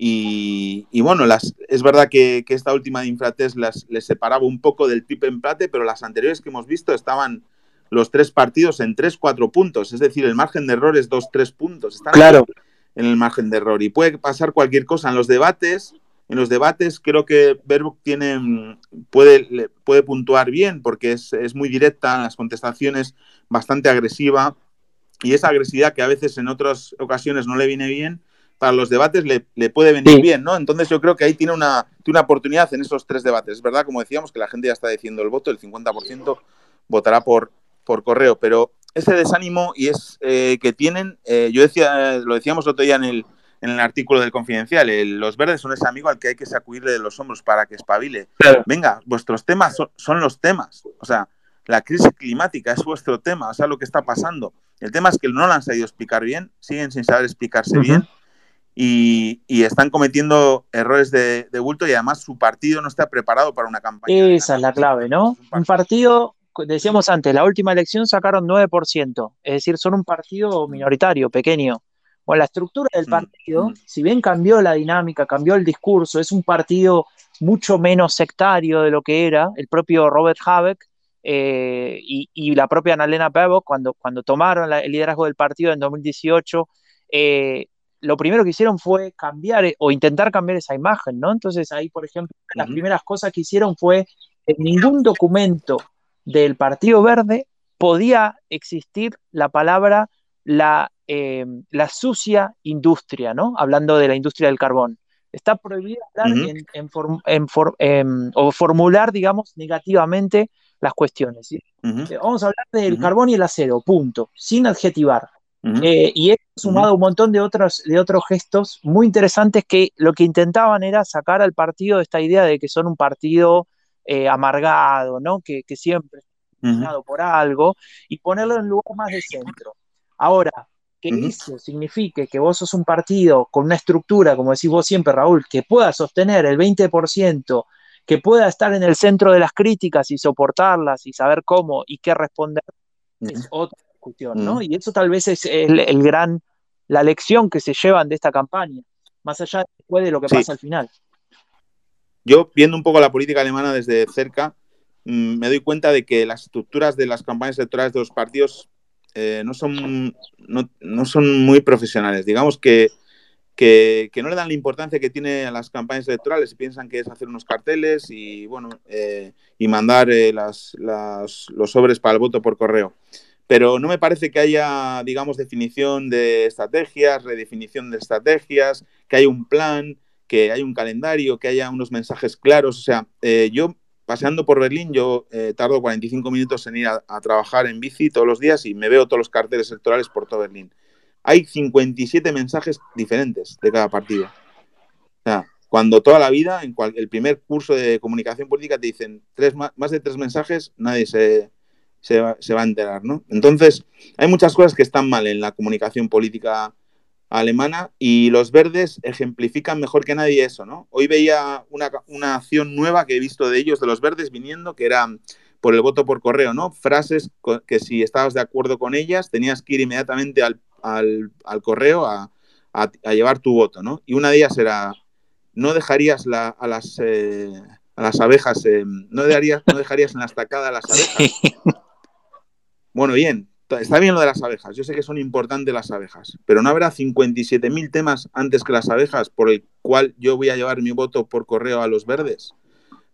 y, bueno, las, es verdad que, esta última de Infratest les separaba un poco del tipo empate, pero las anteriores que hemos visto estaban los tres partidos en tres, cuatro puntos. Es decir, el margen de error es dos, tres puntos. Están
claro.
en el margen de error. Y puede pasar cualquier cosa. En los debates, en los debates creo que Baerbock tiene, puede, puede puntuar bien porque es, muy directa en las contestaciones, bastante agresiva. Y esa agresividad que a veces en otras ocasiones no le viene bien, para los debates le, puede venir bien, ¿no? Entonces yo creo que ahí tiene una, tiene una oportunidad en esos tres debates. Es verdad, como decíamos, que la gente ya está diciendo el voto, el 50% votará por, por correo, pero ese desánimo y es eh, que tienen, eh, yo decía, lo decíamos el otro día en el, en el artículo del Confidencial, los verdes son ese amigo al que hay que sacudirle de los hombros para que espabile. Venga, vuestros temas son, los temas, o sea, la crisis climática es vuestro tema, o sea, lo que está pasando. El tema es que no lo han sabido explicar bien, siguen sin saber explicarse bien y, están cometiendo errores de, de, bulto y además su partido no está preparado para una campaña.
Esa es la clave, ¿no? Un partido decíamos antes, la última elección sacaron 9%, es decir, son un partido minoritario, pequeño. Bueno, la estructura del mm, partido, mm. si bien cambió la dinámica, cambió el discurso, es un partido mucho menos sectario de lo que era el propio Robert Habeck eh, y, la propia Annalena Baerbock cuando, cuando tomaron el liderazgo del partido en 2018. Eh, lo primero que hicieron fue cambiar eh, o intentar cambiar esa imagen, ¿no? Entonces ahí, por ejemplo, las primeras cosas que hicieron fue en ningún documento del Partido Verde podía existir la palabra la, eh, la sucia industria, ¿no? Hablando de la industria del carbón. Está prohibido hablar en, o formular, digamos, negativamente las cuestiones. Vamos a hablar del carbón y el acero, punto, sin adjetivar. y he sumado un montón de otros, de otros gestos muy interesantes que lo que intentaban era sacar al partido de esta idea de que son un partido amargado, ¿no? Que, que siempre por algo y ponerlo en un lugar más de centro. Ahora, que eso signifique que vos sos un partido con una estructura, como decís vos siempre, Raúl, que pueda sostener el 20%, que pueda estar en el centro de las críticas y soportarlas y saber cómo y qué responder, es otra discusión, ¿no? Y eso tal vez es el, gran, la lección que se llevan de esta campaña, más allá después de lo que pasa al final.
Yo, viendo un poco la política alemana desde cerca, mm, me doy cuenta de que las estructuras de las campañas electorales de los partidos eh, no, son, no, son muy profesionales. Digamos que, que, no le dan la importancia que tiene a las campañas electorales y piensan que es hacer unos carteles y, bueno, eh, y mandar eh, las, los sobres para el voto por correo. Pero no me parece que haya, digamos, definición de estrategias, redefinición de estrategias, que haya un plan, que haya un calendario, que haya unos mensajes claros. O sea, yo paseando por Berlín, yo eh, tardo 45 minutos en ir a, trabajar en bici todos los días y me veo todos los carteles electorales por todo Berlín. Hay 57 mensajes diferentes de cada partido. O sea, cuando toda la vida, en el primer curso de comunicación política, te dicen tres, más de tres mensajes, nadie se, se, va, se va a enterar, ¿no? Entonces, hay muchas cosas que están mal en la comunicación política alemana y los verdes ejemplifican mejor que nadie eso, ¿no? Hoy veía una, acción nueva que he visto de ellos, de los verdes viniendo, que era por el voto por correo, ¿no? Frases que si estabas de acuerdo con ellas tenías que ir inmediatamente al, correo a, llevar tu voto, ¿no? Y una de ellas era, no dejarías a, las, eh, a las abejas, eh, no, dejarías, no dejarías en la estacada a las abejas. [laughs] Bueno, bien, Está bien lo de las abejas, yo sé que son importantes las abejas, pero no habrá 57.000 temas antes que las abejas por el cual yo voy a llevar mi voto por correo a los verdes.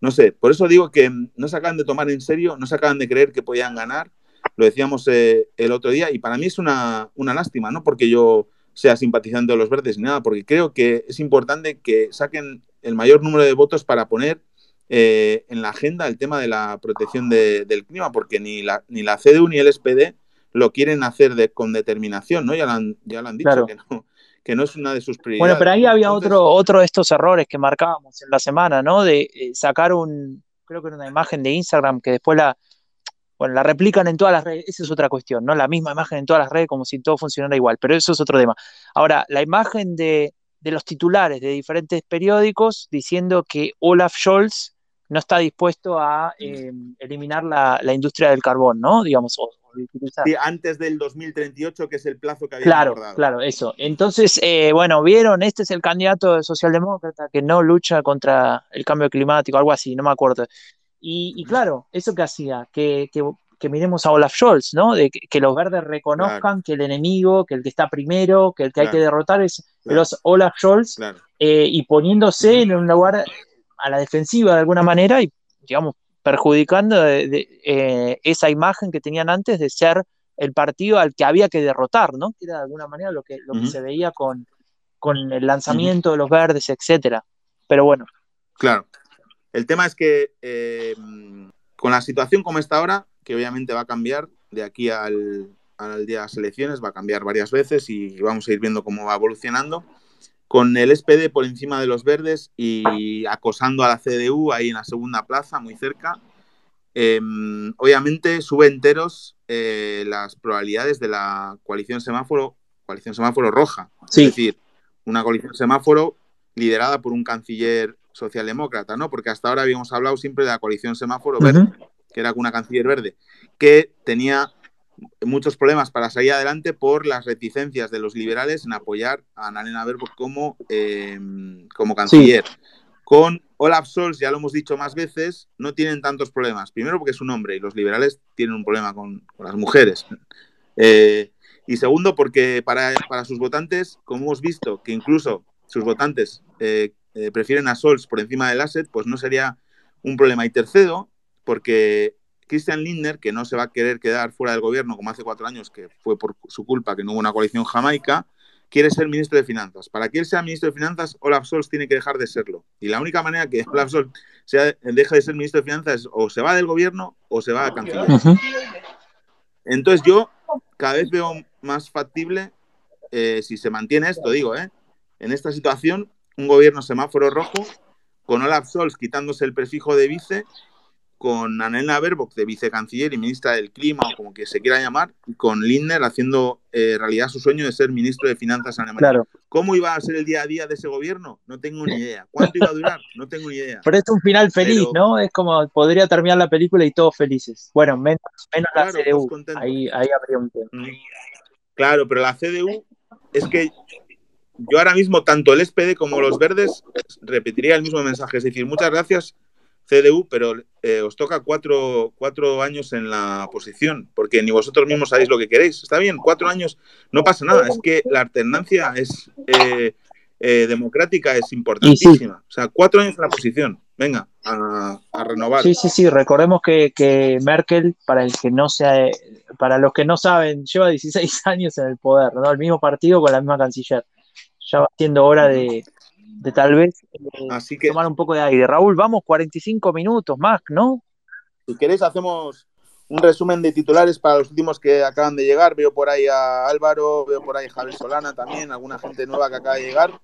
No sé, por eso digo que no se acaban de tomar en serio, no se acaban de creer que podían ganar, lo decíamos eh, el otro día, y para mí es una, lástima, no porque yo sea simpatizante de los verdes ni nada, porque creo que es importante que saquen el mayor número de votos para poner eh, en la agenda el tema de la protección del clima, porque ni la, ni la CDU ni el SPD lo quieren hacer de, con determinación, ¿no? Ya lo han, ya lo han dicho, que, no, que, no, es una de sus prioridades.
Bueno, pero ahí había otro, otro de estos errores que marcábamos en la semana, ¿no? De eh, sacar un, creo que era una imagen de Instagram que después la, bueno, la replican en todas las redes, esa es otra cuestión, ¿no? La misma imagen en todas las redes como si todo funcionara igual, pero eso es otro tema. Ahora, la imagen de, de los titulares de diferentes periódicos diciendo que Olaf Scholz no está dispuesto a eh, eliminar la, la, industria del carbón, ¿no? Digamos,
Sí, antes del 2038, que es el plazo que había
Claro, acordado. claro, eso. Entonces, eh, bueno, vieron, este es el candidato socialdemócrata que no lucha contra el cambio climático, algo así, no me acuerdo. Y, claro, ¿eso qué hacía? Que, miremos a Olaf Scholz, ¿no? De que, los verdes reconozcan que el enemigo, que el que está primero, que el que hay que derrotar es los Olaf Scholz, eh, y poniéndose en un lugar a la defensiva de alguna manera y, digamos, perjudicando eh, esa imagen que tenían antes de ser el partido al que había que derrotar, ¿no? Que era de alguna manera lo que, lo que se veía con, con el lanzamiento de los verdes, etcétera. Pero bueno.
Claro. El tema es que eh, con la situación como está ahora, que obviamente va a cambiar de aquí al, al día de las elecciones, va a cambiar varias veces y vamos a ir viendo cómo va evolucionando con el SPD por encima de los verdes y acosando a la CDU ahí en la segunda plaza, muy cerca. Em, obviamente sube enteros eh, las probabilidades de la coalición semáforo, coalición semáforo roja. Es decir, una coalición semáforo liderada por un canciller socialdemócrata, ¿no? Porque hasta ahora habíamos hablado siempre de la coalición semáforo verde, que era una canciller verde, que tenía muchos problemas para salir adelante por las reticencias de los liberales en apoyar a Annalena Baerbock como, eh, como canciller. Con Olaf Scholz, ya lo hemos dicho más veces, no tienen tantos problemas. Primero porque es un hombre y los liberales tienen un problema con, las mujeres. Eh, y segundo porque para, sus votantes, como hemos visto que incluso sus votantes eh, prefieren a Scholz por encima del asset, pues no sería un problema. Y tercero, porque Christian Lindner, que no se va a querer quedar fuera del gobierno como hace cuatro años, que fue por su culpa que no hubo una coalición jamaica, quiere ser ministro de Finanzas. Para que él sea ministro de Finanzas, Olaf Scholz tiene que dejar de serlo. Y la única manera que Olaf Scholz sea, deje de ser ministro de Finanzas es o se va del gobierno o se va a canciller. Entonces yo cada vez veo más factible, eh, si se mantiene esto, digo, eh, en esta situación, un gobierno semáforo rojo, con Olaf Scholz quitándose el prefijo de vice con Annalena Baerbock de vicecanciller y ministra del Clima, o como que se quiera llamar, y con Lindner haciendo eh, realidad su sueño de ser ministro de Finanzas alemán.
Claro.
¿Cómo iba a ser el día a día de ese gobierno? No tengo ni idea. ¿Cuánto iba a durar? No tengo ni idea.
Pero es un final feliz, ¿no? Es como podría terminar la película y todos felices. Bueno, menos, menos la CDU. Ahí, ahí habría un tema. Mm.
Claro, pero la CDU es que yo ahora mismo, tanto el SPD como los verdes, repetiría el mismo mensaje. Es decir, muchas gracias CDU, pero eh, os toca cuatro, cuatro, años en la posición, porque ni vosotros mismos sabéis lo que queréis. Está bien, cuatro años, no pasa nada. Es que la alternancia es eh, eh, democrática, es importantísima. O sea, cuatro años en la posición. Venga, a, renovar.
Sí, sí, sí. Recordemos que, Merkel, para el que no sea, para los que no saben, lleva 16 [laughs] años en el poder, ¿no? El mismo partido con la misma canciller. Ya va siendo hora de, de tal vez eh, tomar un poco de aire. Raúl, vamos 45 minutos más, ¿no?
Si queréis hacemos un resumen de titulares para los últimos que acaban de llegar. Veo por ahí a Álvaro, veo por ahí a Javier Solana también, alguna gente nueva que acaba de llegar.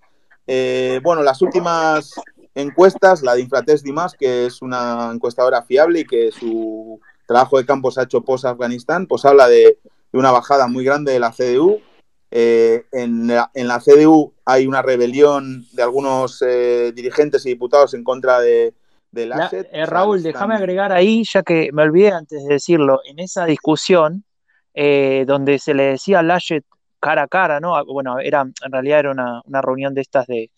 Eh, bueno, las últimas encuestas, la de Infratest Dimas, que es una encuestadora fiable y que su trabajo de campo se ha hecho post-Afganistán, pues habla de, de, una bajada muy grande de la CDU, eh, en, la, en, la, CDU hay una rebelión de algunos eh, dirigentes y diputados en contra de, del.
Eh, Raúl, déjame agregar ahí, ya que me olvidé antes de decirlo, en esa discusión donde se le decía a Laschet cara a cara, ¿no? Ah, bueno, era, en realidad era una, una reunión de estas de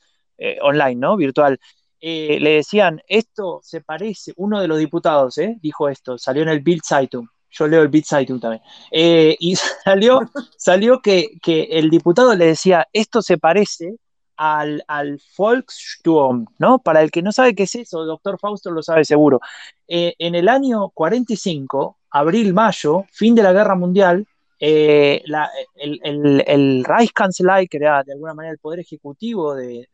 online, ¿no? Virtual. le decían, esto se parece, uno de los diputados, dijo esto, salió en el Bild Zeitung, yo leo el Beat Zeitung también. Eh, y [laughs] salió, salió que, el diputado le decía, esto se parece al, al, Volkssturm, ¿no? Para el que no sabe qué es eso, doctor Fausto lo sabe seguro. Eh, en el año 45, abril-mayo, fin de la Guerra Mundial, eh, el, el, el, Reichskanzlei, que era de alguna manera el poder ejecutivo del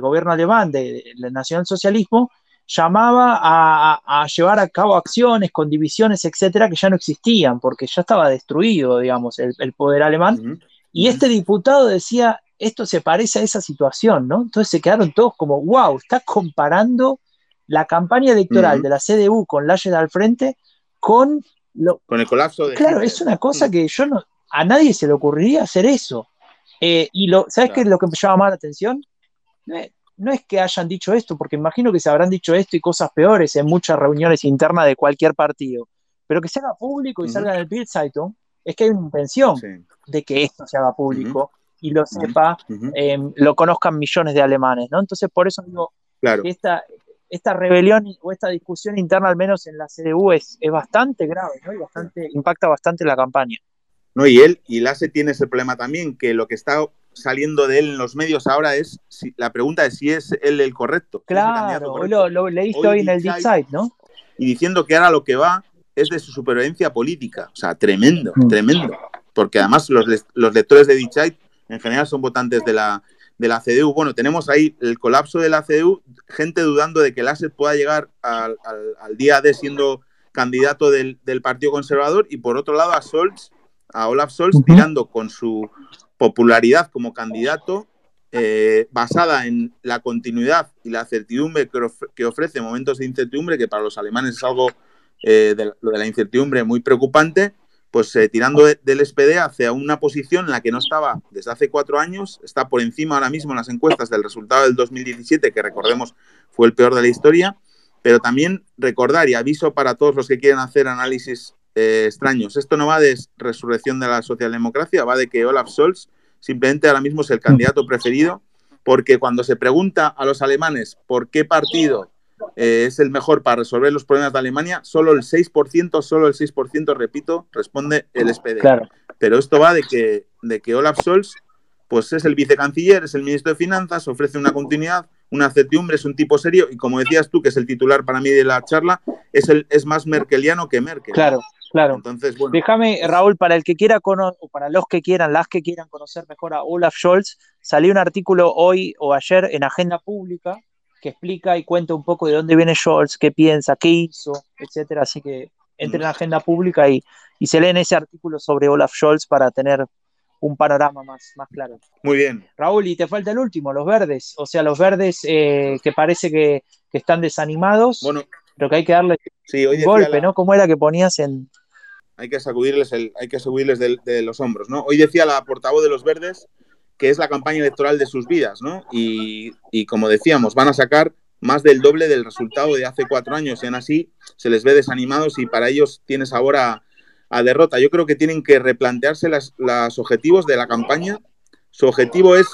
gobierno alemán, del nacionalsocialismo, llamaba a, llevar a cabo acciones con divisiones, etcétera, que ya no existían, porque ya estaba destruido, digamos, el, poder alemán. Y este diputado decía, esto se parece a esa situación, ¿no? Entonces se quedaron todos como, wow, está comparando la campaña electoral de la CDU con Laschet al frente con lo...
Con el colapso de...
Claro, es una cosa que yo no... A nadie se le ocurriría hacer eso. Eh, y lo, ¿sabes qué es lo que me llama más la atención? Eh, no es que hayan dicho esto, porque imagino que se habrán dicho esto y cosas peores en muchas reuniones internas de cualquier partido, pero que se haga público y salga en el Bild Zeitung, es que hay una intención de que esto se haga público y lo sepa, em, lo conozcan millones de alemanes, ¿no? Entonces, por eso digo que esta, esta rebelión o esta discusión interna, al menos en la CDU, es, es bastante grave, ¿no? Y bastante, impacta bastante la campaña.
No, y él, y LASE tiene ese problema también, que lo que está saliendo de él en los medios ahora es si, la pregunta es si es él el correcto.
Claro, hoy lo, lo, leíste hoy, en el Deep Side, ¿no?
Y diciendo que ahora lo que va es de su supervivencia política. O sea, tremendo, mm. tremendo. Porque además los, los lectores de Side en general son votantes de la, de la CDU. Bueno, tenemos ahí el colapso de la CDU, gente dudando de que el ASET pueda llegar al, al, día de siendo candidato del, del, Partido Conservador y por otro lado a Scholz, a Olaf Scholz, tirando con su popularidad como candidato eh, basada en la continuidad y la certidumbre que, ofrece momentos de incertidumbre, que para los alemanes es algo eh, lo de la incertidumbre muy preocupante, pues eh, tirando del SPD hacia una posición en la que no estaba desde hace cuatro años, está por encima ahora mismo en las encuestas del resultado del 2017, que recordemos fue el peor de la historia, pero también recordar y aviso para todos los que quieren hacer análisis extraños, esto no va de resurrección de la socialdemocracia, va de que Olaf Scholz simplemente ahora mismo es el candidato [laughs] preferido, porque cuando se pregunta a los alemanes por qué partido eh, es el mejor para resolver los problemas de Alemania, solo el 6%, solo el 6%, repito, responde el SPD. Pero esto va de que, de que Olaf Scholz pues es el vicecanciller, es el ministro de Finanzas, ofrece una continuidad, una certidumbre, es un tipo serio y como decías tú, que es el titular para mí de la charla, es, el, es más merkeliano que Merkel.
Claro. Claro. Entonces, bueno. Déjame, Raúl, para el que quiera o para los que quieran, las que quieran conocer mejor a Olaf Scholz, salió un artículo hoy o ayer en Agenda Pública que explica y cuenta un poco de dónde viene Scholz, qué piensa, qué hizo, etcétera. Así que entren en Agenda Pública y, y se leen ese artículo sobre Olaf Scholz para tener un panorama más, más claro.
Muy bien.
Raúl, y te falta el último, los verdes. O sea, los verdes eh, que parece que, están desanimados, bueno, pero que hay que darle un golpe, ¿no? ¿Cómo era que ponías en,
hay que sacudirles, el, hay que sacudirles de, los hombros, ¿no? Hoy decía la portavoz de los Verdes que es la campaña electoral de sus vidas, ¿no? Y, como decíamos, van a sacar más del doble del resultado de hace cuatro años y aún así se les ve desanimados y para ellos tiene sabor a, derrota. Yo creo que tienen que replantearse los objetivos de la campaña. Su objetivo es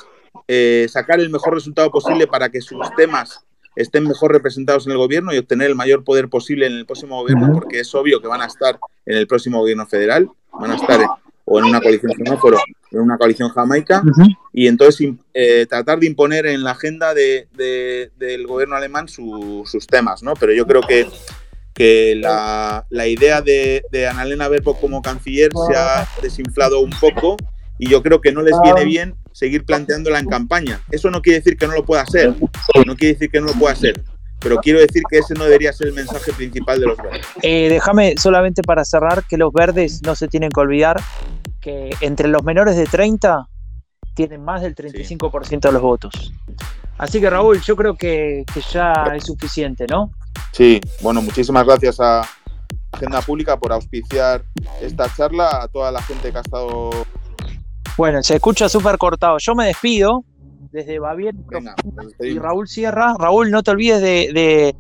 eh, sacar el mejor resultado posible para que sus temas estén mejor representados en el gobierno y obtener el mayor poder posible en el próximo gobierno, porque es obvio que van a estar en el próximo gobierno federal, van a estar o en una coalición en una coalición jamaica, y entonces eh, tratar de imponer en la agenda de, del gobierno alemán sus temas, ¿no? Pero yo creo que, que la, la idea de, de Annalena Baerbock como canciller se ha desinflado un poco y yo creo que no les viene bien seguir planteándola en campaña. Eso no quiere decir que no lo pueda hacer, no quiere decir que no lo pueda hacer, pero quiero decir que ese no debería ser el mensaje principal de los verdes.
Eh, déjame solamente para cerrar que los verdes no se tienen que olvidar que entre los menores de 30 tienen más del 35% de los votos. Así que Raúl, yo creo que, que ya es suficiente, ¿no?
Sí, bueno, muchísimas gracias a Agenda Pública por auspiciar esta charla, a toda la gente que ha estado
bueno, se escucha súper cortado. Yo me despido desde Baviera y Raúl Sierra. Raúl, no te olvides de,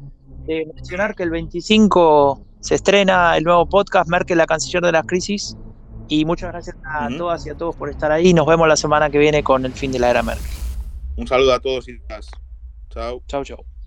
mencionar que el 25 se estrena el nuevo podcast Merkel, la canciller de las crisis. Y muchas gracias a todas y a todos por estar ahí. Nos vemos la semana que viene con el fin de la era Merkel.
Un saludo a todos y todas. Chao.
Chao, chao.